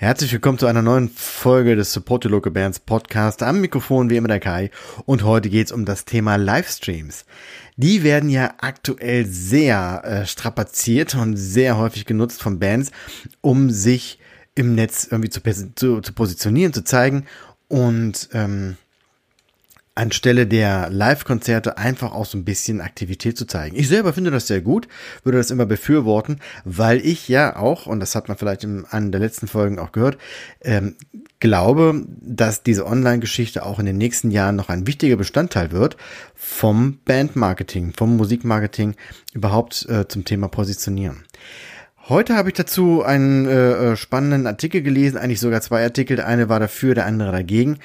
Herzlich willkommen zu einer neuen Folge des Support Your Local Bands Podcast. Am Mikrofon wie immer der Kai. Und heute geht's um das Thema Livestreams. Die werden ja aktuell sehr äh, strapaziert und sehr häufig genutzt von Bands, um sich im Netz irgendwie zu, zu, zu positionieren, zu zeigen und ähm, anstelle der Live-Konzerte einfach auch so ein bisschen Aktivität zu zeigen. Ich selber finde das sehr gut, würde das immer befürworten, weil ich ja auch, und das hat man vielleicht in einer der letzten Folgen auch gehört, ähm, glaube, dass diese Online-Geschichte auch in den nächsten Jahren noch ein wichtiger Bestandteil wird vom Bandmarketing, vom Musikmarketing überhaupt äh, zum Thema Positionieren. Heute habe ich dazu einen äh, äh, spannenden Artikel gelesen, eigentlich sogar zwei Artikel. Der eine war dafür, der andere dagegen,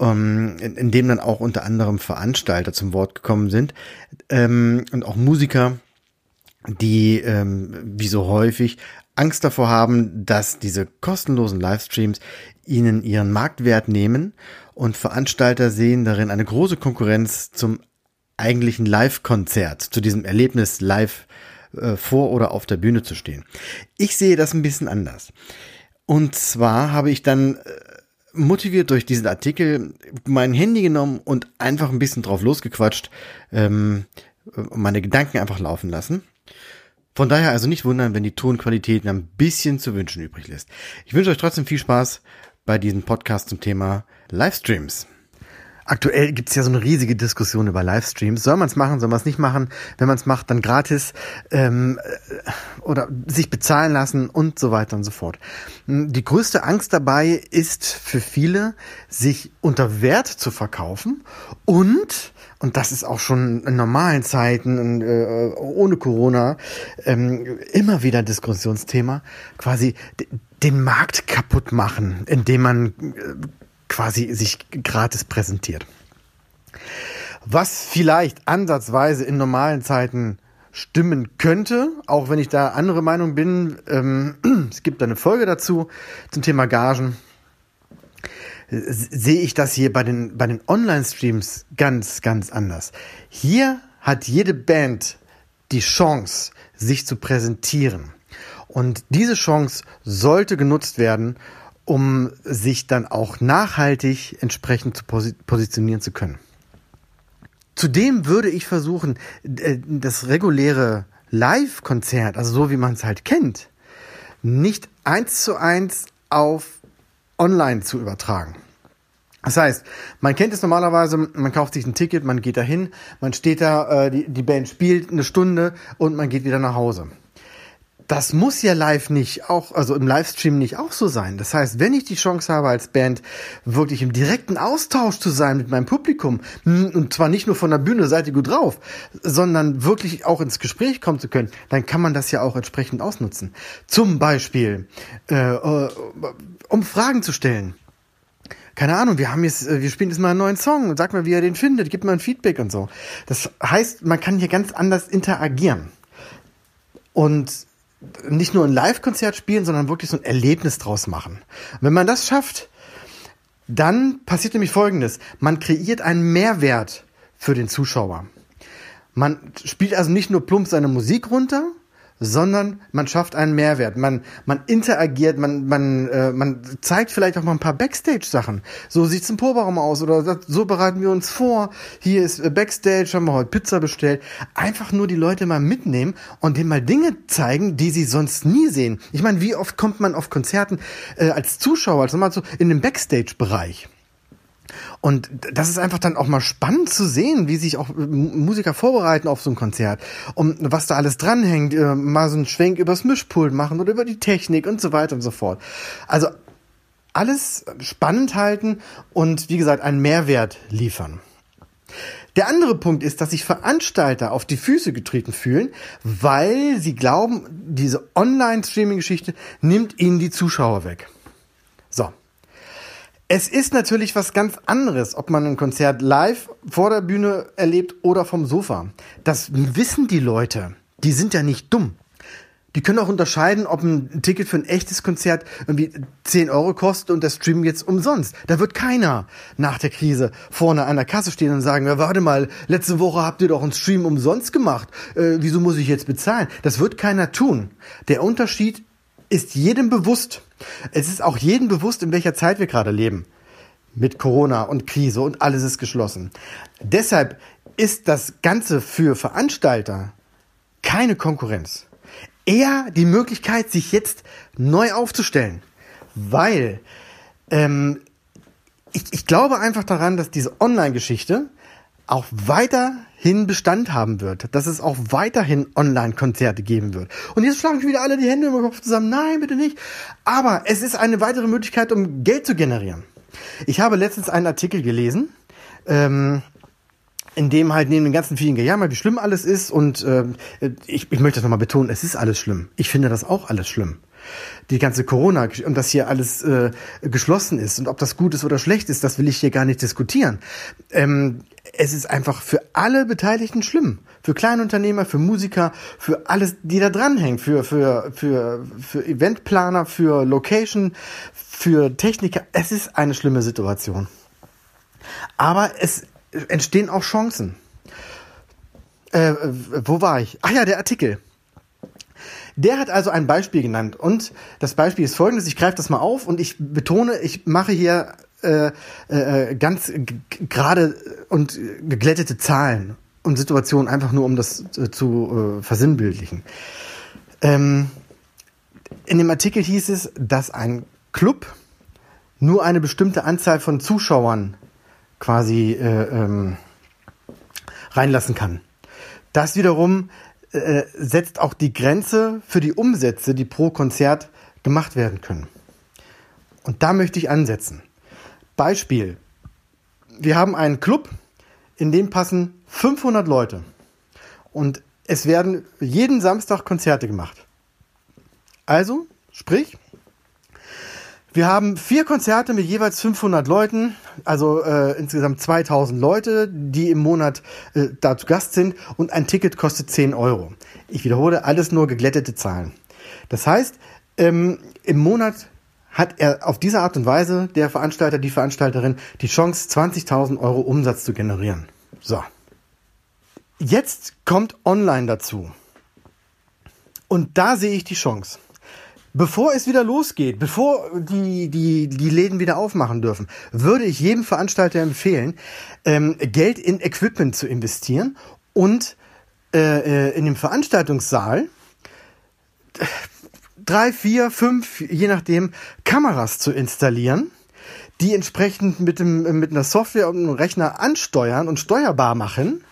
ähm, in, in dem dann auch unter anderem Veranstalter zum Wort gekommen sind. Ähm, und auch Musiker, die ähm, wie so häufig Angst davor haben, dass diese kostenlosen Livestreams ihnen ihren Marktwert nehmen. Und Veranstalter sehen darin eine große Konkurrenz zum eigentlichen Live-Konzert, zu diesem Erlebnis live äh, vor oder auf der Bühne zu stehen. Ich sehe das ein bisschen anders. Und zwar habe ich dann äh, motiviert durch diesen Artikel mein Handy genommen und einfach ein bisschen drauf losgequatscht, ähm, meine Gedanken einfach laufen lassen. Von daher also nicht wundern, wenn die Tonqualität ein bisschen zu wünschen übrig lässt. Ich wünsche euch trotzdem viel Spaß bei diesem Podcast zum Thema Livestreams. Aktuell gibt es ja so eine riesige Diskussion über Livestreams. Soll man es machen, soll man es nicht machen? Wenn man es macht, dann gratis ähm, äh, oder sich bezahlen lassen und so weiter und so fort. Hm, die größte Angst dabei ist für viele, sich unter Wert zu verkaufen und und das ist auch schon in normalen Zeiten und, äh, ohne Corona ähm, immer wieder Diskussionsthema, quasi den Markt kaputt machen, indem man äh, quasi sich gratis präsentiert. Was vielleicht ansatzweise in normalen Zeiten stimmen könnte, auch wenn ich da andere Meinung bin. Ähm, es gibt eine Folge dazu zum Thema Gagen. Sehe ich das hier bei den, bei den Online-Streams ganz, ganz anders. Hier hat jede Band die Chance, sich zu präsentieren. Und diese Chance sollte genutzt werden, um sich dann auch nachhaltig entsprechend zu positionieren zu können. Zudem würde ich versuchen, äh, das reguläre Live-Konzert, also so wie man es halt kennt, nicht eins zu eins auf online zu übertragen. Das heißt, man kennt es normalerweise, man kauft sich ein Ticket, man geht dahin, man steht da, äh, die, die Band spielt eine Stunde und man geht wieder nach Hause das muss ja live nicht auch, also im Livestream nicht auch so sein. Das heißt, wenn ich die Chance habe als Band wirklich im direkten Austausch zu sein mit meinem Publikum und zwar nicht nur von der Bühne, seid ihr gut drauf, sondern wirklich auch ins Gespräch kommen zu können, dann kann man das ja auch entsprechend ausnutzen. Zum Beispiel, äh, äh um Fragen zu stellen keine Ahnung, wir haben jetzt, äh, wir spielen jetzt mal einen neuen Song, sag mal, wie er den findet, gib mal ein Feedback und so. Das heißt, man kann hier ganz anders interagieren. Und nicht nur ein Live-Konzert spielen, sondern wirklich so ein Erlebnis draus machen. Und wenn man das schafft, dann passiert nämlich Folgendes. Man kreiert einen Mehrwert für den Zuschauer. Man spielt also nicht nur plump seine Musik runter, sondern man schafft einen Mehrwert. Man, man interagiert, man, man, äh, man zeigt vielleicht auch mal ein paar Backstage-Sachen. So sieht's im Proberaum aus oder so bereiten wir uns vor. Hier ist äh, Backstage, haben wir heute Pizza bestellt. Einfach nur die Leute mal mitnehmen und denen mal Dinge zeigen, die sie sonst nie sehen. Ich meine, wie oft kommt man auf Konzerten äh, als Zuschauer, also mal so in den Backstage-Bereich? Und das ist einfach dann auch mal spannend zu sehen, wie sich auch Musiker vorbereiten auf so ein Konzert. Und was da alles dranhängt, äh, mal so einen Schwenk übers Mischpult machen oder über die Technik und so weiter und so fort. Also alles spannend halten und wie gesagt einen Mehrwert liefern. Der andere Punkt ist, dass sich Veranstalter auf die Füße getreten fühlen, weil sie glauben, diese Online-Streaming-Geschichte nimmt ihnen die Zuschauer weg. Es ist natürlich was ganz anderes, ob man ein Konzert live vor der Bühne erlebt oder vom Sofa. Das wissen die Leute. Die sind ja nicht dumm. Die können auch unterscheiden, ob ein Ticket für ein echtes Konzert irgendwie 10 Euro kostet und der Stream jetzt umsonst. Da wird keiner nach der Krise vorne an der Kasse stehen und sagen, warte mal, letzte Woche habt ihr doch einen Stream umsonst gemacht. Äh, wieso muss ich jetzt bezahlen? Das wird keiner tun. Der Unterschied ist jedem bewusst. Es ist auch jedem bewusst, in welcher Zeit wir gerade leben. Mit Corona und Krise und alles ist geschlossen. Deshalb ist das Ganze für Veranstalter keine Konkurrenz eher die Möglichkeit, sich jetzt neu aufzustellen. Weil ähm, ich, ich glaube einfach daran, dass diese Online-Geschichte auch weiterhin Bestand haben wird, dass es auch weiterhin Online-Konzerte geben wird. Und jetzt schlagen wieder alle die Hände im Kopf zusammen. Nein, bitte nicht. Aber es ist eine weitere Möglichkeit, um Geld zu generieren. Ich habe letztens einen Artikel gelesen, ähm, in dem halt neben den ganzen vielen Gejammer, wie schlimm alles ist und äh, ich, ich möchte das nochmal betonen, es ist alles schlimm. Ich finde das auch alles schlimm. Die ganze Corona und dass hier alles äh, geschlossen ist und ob das gut ist oder schlecht ist, das will ich hier gar nicht diskutieren. Ähm, es ist einfach für alle Beteiligten schlimm. Für Kleinunternehmer, für Musiker, für alles, die da dranhängen, für, für, für, für Eventplaner, für Location, für Techniker. Es ist eine schlimme Situation. Aber es entstehen auch Chancen. Äh, wo war ich? Ach ja, der Artikel. Der hat also ein Beispiel genannt und das Beispiel ist folgendes, ich greife das mal auf und ich betone, ich mache hier äh, äh, ganz gerade und geglättete Zahlen und Situationen, einfach nur um das äh, zu äh, versinnbildlichen. Ähm, in dem Artikel hieß es, dass ein Club nur eine bestimmte Anzahl von Zuschauern quasi äh, ähm, reinlassen kann. Das wiederum äh, setzt auch die Grenze für die Umsätze, die pro Konzert gemacht werden können. Und da möchte ich ansetzen. Beispiel. Wir haben einen Club, in dem passen 500 Leute. Und es werden jeden Samstag Konzerte gemacht. Also, sprich, wir haben vier Konzerte mit jeweils 500 Leuten, also äh, insgesamt 2000 Leute, die im Monat äh, da zu Gast sind und ein Ticket kostet 10 Euro. Ich wiederhole, alles nur geglättete Zahlen. Das heißt, ähm, im Monat hat er auf diese Art und Weise, der Veranstalter, die Veranstalterin, die Chance, 20.000 Euro Umsatz zu generieren. So. Jetzt kommt Online dazu. Und da sehe ich die Chance bevor es wieder losgeht, bevor die, die, die Läden wieder aufmachen dürfen, würde ich jedem Veranstalter empfehlen, ähm, Geld in Equipment zu investieren und äh, äh in dem Veranstaltungssaal drei, vier, fünf, je nachdem, Kameras zu installieren, die entsprechend mit, dem, mit einer Software und einem Rechner ansteuern und steuerbar machen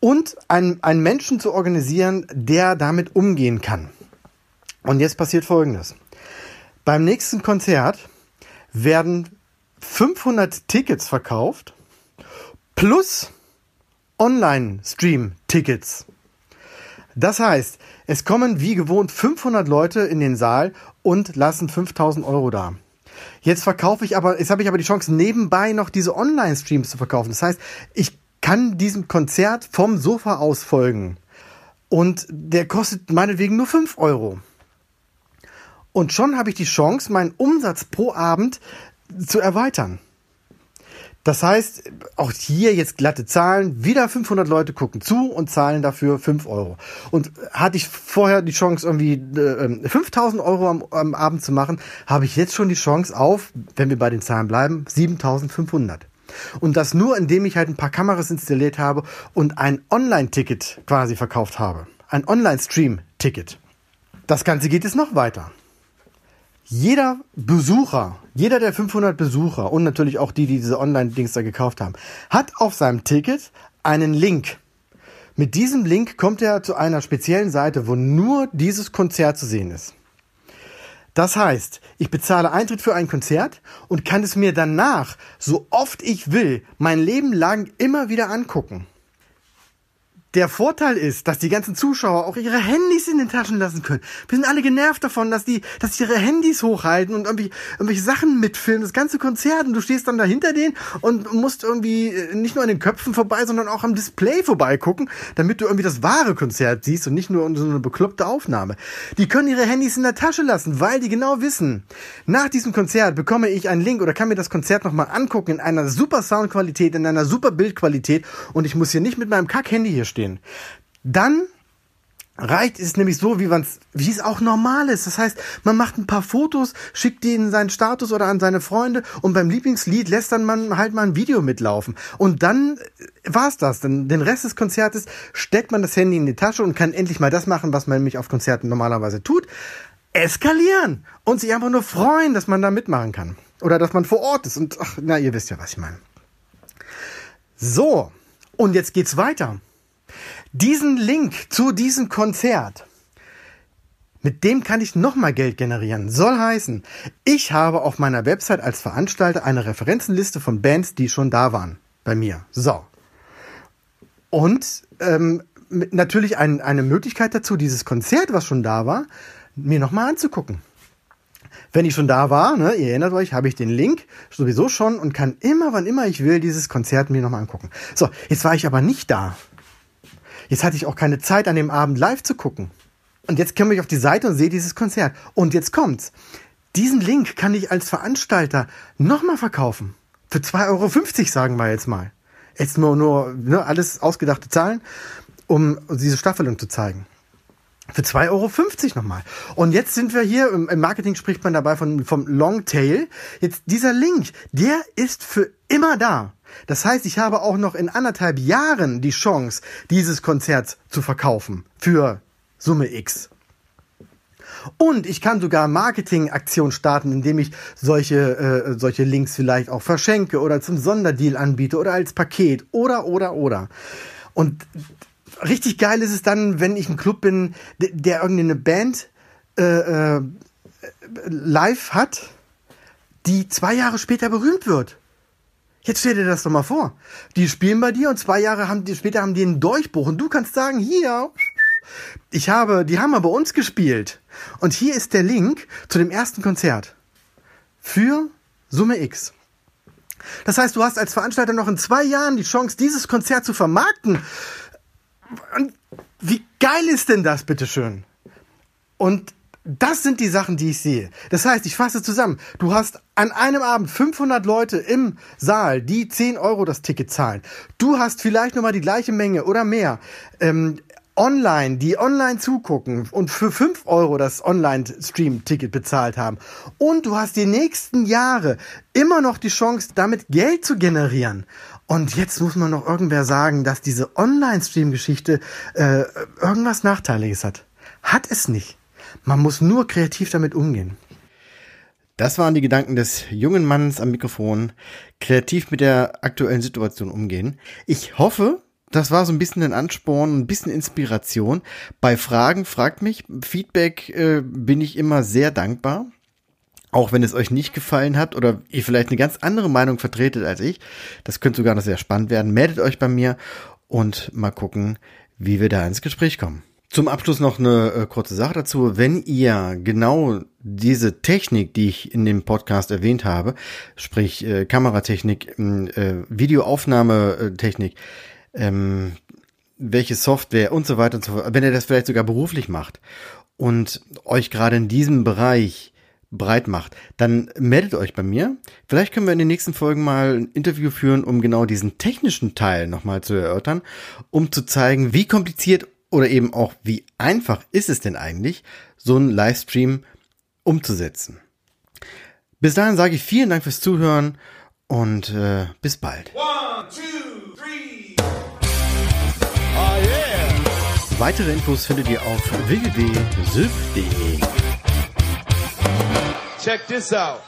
und einen, einen Menschen zu organisieren, der damit umgehen kann. Und jetzt passiert Folgendes. Beim nächsten Konzert werden 500 Tickets verkauft plus Online-Stream-Tickets. Das heißt, es kommen wie gewohnt 500 Leute in den Saal und lassen 5000 Euro da. Jetzt verkaufe ich aber, jetzt habe ich aber die Chance, nebenbei noch diese Online-Streams zu verkaufen. Das heißt, ich kann diesem Konzert vom Sofa aus folgen. Und der kostet meinetwegen nur 5 Euro. Und schon habe ich die Chance, meinen Umsatz pro Abend zu erweitern. Das heißt, auch hier jetzt glatte Zahlen, wieder 500 Leute gucken zu und zahlen dafür 5 Euro. Und hatte ich vorher die Chance, irgendwie äh, 5000 Euro am, am Abend zu machen, habe ich jetzt schon die Chance auf, wenn wir bei den Zahlen bleiben, 7500. Und das nur, indem ich halt ein paar Kameras installiert habe und ein Online-Ticket quasi verkauft habe. Ein Online-Stream-Ticket. Das Ganze geht jetzt noch weiter jeder Besucher, jeder der 500 Besucher und natürlich auch die, die diese Online-Dings da gekauft haben, hat auf seinem Ticket einen Link. Mit diesem Link kommt er zu einer speziellen Seite, wo nur dieses Konzert zu sehen ist. Das heißt, ich bezahle Eintritt für ein Konzert und kann es mir danach, so oft ich will, mein Leben lang immer wieder angucken. Der Vorteil ist, dass die ganzen Zuschauer auch ihre Handys in den Taschen lassen können. Wir sind alle genervt davon, dass die, dass die ihre Handys hochhalten und irgendwie irgendwelche Sachen mitfilmen, das ganze Konzert und du stehst dann da hinter denen und musst irgendwie äh, nicht nur an den Köpfen vorbei, sondern auch am Display vorbeigucken, damit du irgendwie das wahre Konzert siehst und nicht nur so eine bekloppte Aufnahme. Die können ihre Handys in der Tasche lassen, weil die genau wissen, nach diesem Konzert bekomme ich einen Link oder kann mir das Konzert nochmal angucken in einer super Soundqualität, in einer super Bildqualität und ich muss hier nicht mit meinem Kack-Handy hier stehen stehen. Dann reicht es nämlich so, wie man wie es auch normal ist. Das heißt, man macht ein paar Fotos, schickt die in seinen Status oder an seine Freunde und beim Lieblingslied lässt dann man halt mal ein Video mitlaufen. Und dann war's das. Dann den Rest des Konzertes steckt man das Handy in die Tasche und kann endlich mal das machen, was man nämlich auf Konzerten normalerweise tut. Eskalieren und sich einfach nur freuen, dass man da mitmachen kann. Oder dass man vor Ort ist. Und ach, na, ihr wisst ja, was ich meine. So, und jetzt geht's weiter. Diesen Link zu diesem Konzert, mit dem kann ich nochmal Geld generieren. Soll heißen, ich habe auf meiner Website als Veranstalter eine Referenzenliste von Bands, die schon da waren bei mir. So. Und ähm, natürlich ein, eine Möglichkeit dazu, dieses Konzert, was schon da war, mir nochmal anzugucken. Wenn ich schon da war, ne, ihr erinnert euch, habe ich den Link sowieso schon und kann immer, wann immer ich will, dieses Konzert mir nochmal angucken. So, jetzt war ich aber nicht da. Jetzt hatte ich auch keine Zeit, an dem Abend live zu gucken. Und jetzt komme ich auf die Seite und sehe dieses Konzert. Und jetzt kommt's. Diesen Link kann ich als Veranstalter nochmal verkaufen. Für 2,50 Euro, sagen wir jetzt mal. Jetzt nur, nur ne, alles ausgedachte Zahlen, um diese Staffelung zu zeigen. Für 2,50 Euro nochmal. Und jetzt sind wir hier, im Marketing spricht man dabei von, vom Longtail. Jetzt dieser Link, der ist für immer da. Das heißt, ich habe auch noch in anderthalb Jahren die Chance, dieses Konzert zu verkaufen für Summe X. Und ich kann sogar Marketingaktionen starten, indem ich solche, äh, solche Links vielleicht auch verschenke oder zum Sonderdeal anbiete oder als Paket oder, oder, oder. Und richtig geil ist es dann, wenn ich ein Club bin, der irgendeine Band äh, äh, live hat, die zwei Jahre später berühmt wird. Jetzt stell dir das doch mal vor. Die spielen bei dir und zwei Jahre haben die, später haben die einen Durchbruch und du kannst sagen, hier, ich habe, die haben mal bei uns gespielt. Und hier ist der Link zu dem ersten Konzert. Für Summe X. Das heißt, du hast als Veranstalter noch in zwei Jahren die Chance, dieses Konzert zu vermarkten. Und wie geil ist denn das, bitteschön? Und das sind die Sachen, die ich sehe. Das heißt, ich fasse zusammen. Du hast an einem Abend 500 Leute im Saal, die 10 Euro das Ticket zahlen. Du hast vielleicht nochmal die gleiche Menge oder mehr. Ähm, online, die online zugucken und für 5 Euro das Online-Stream-Ticket bezahlt haben. Und du hast die nächsten Jahre immer noch die Chance, damit Geld zu generieren. Und jetzt muss man noch irgendwer sagen, dass diese Online-Stream-Geschichte äh, irgendwas Nachteiliges hat. Hat es nicht. Man muss nur kreativ damit umgehen. Das waren die Gedanken des jungen Mannes am Mikrofon. Kreativ mit der aktuellen Situation umgehen. Ich hoffe, das war so ein bisschen ein Ansporn, ein bisschen Inspiration. Bei Fragen fragt mich. Feedback äh, bin ich immer sehr dankbar. Auch wenn es euch nicht gefallen hat oder ihr vielleicht eine ganz andere Meinung vertretet als ich. Das könnte sogar noch sehr spannend werden. Meldet euch bei mir und mal gucken, wie wir da ins Gespräch kommen. Zum Abschluss noch eine äh, kurze Sache dazu. Wenn ihr genau diese Technik, die ich in dem Podcast erwähnt habe, sprich äh, Kameratechnik, äh, Videoaufnahmetechnik, ähm, welche Software und so weiter und so fort, wenn ihr das vielleicht sogar beruflich macht und euch gerade in diesem Bereich breit macht, dann meldet euch bei mir. Vielleicht können wir in den nächsten Folgen mal ein Interview führen, um genau diesen technischen Teil nochmal zu erörtern, um zu zeigen, wie kompliziert oder eben auch, wie einfach ist es denn eigentlich, so einen Livestream umzusetzen. Bis dahin sage ich vielen Dank fürs Zuhören und äh, bis bald. One, two, three. Oh yeah. Weitere Infos findet ihr auf www.syf.de. Check this out.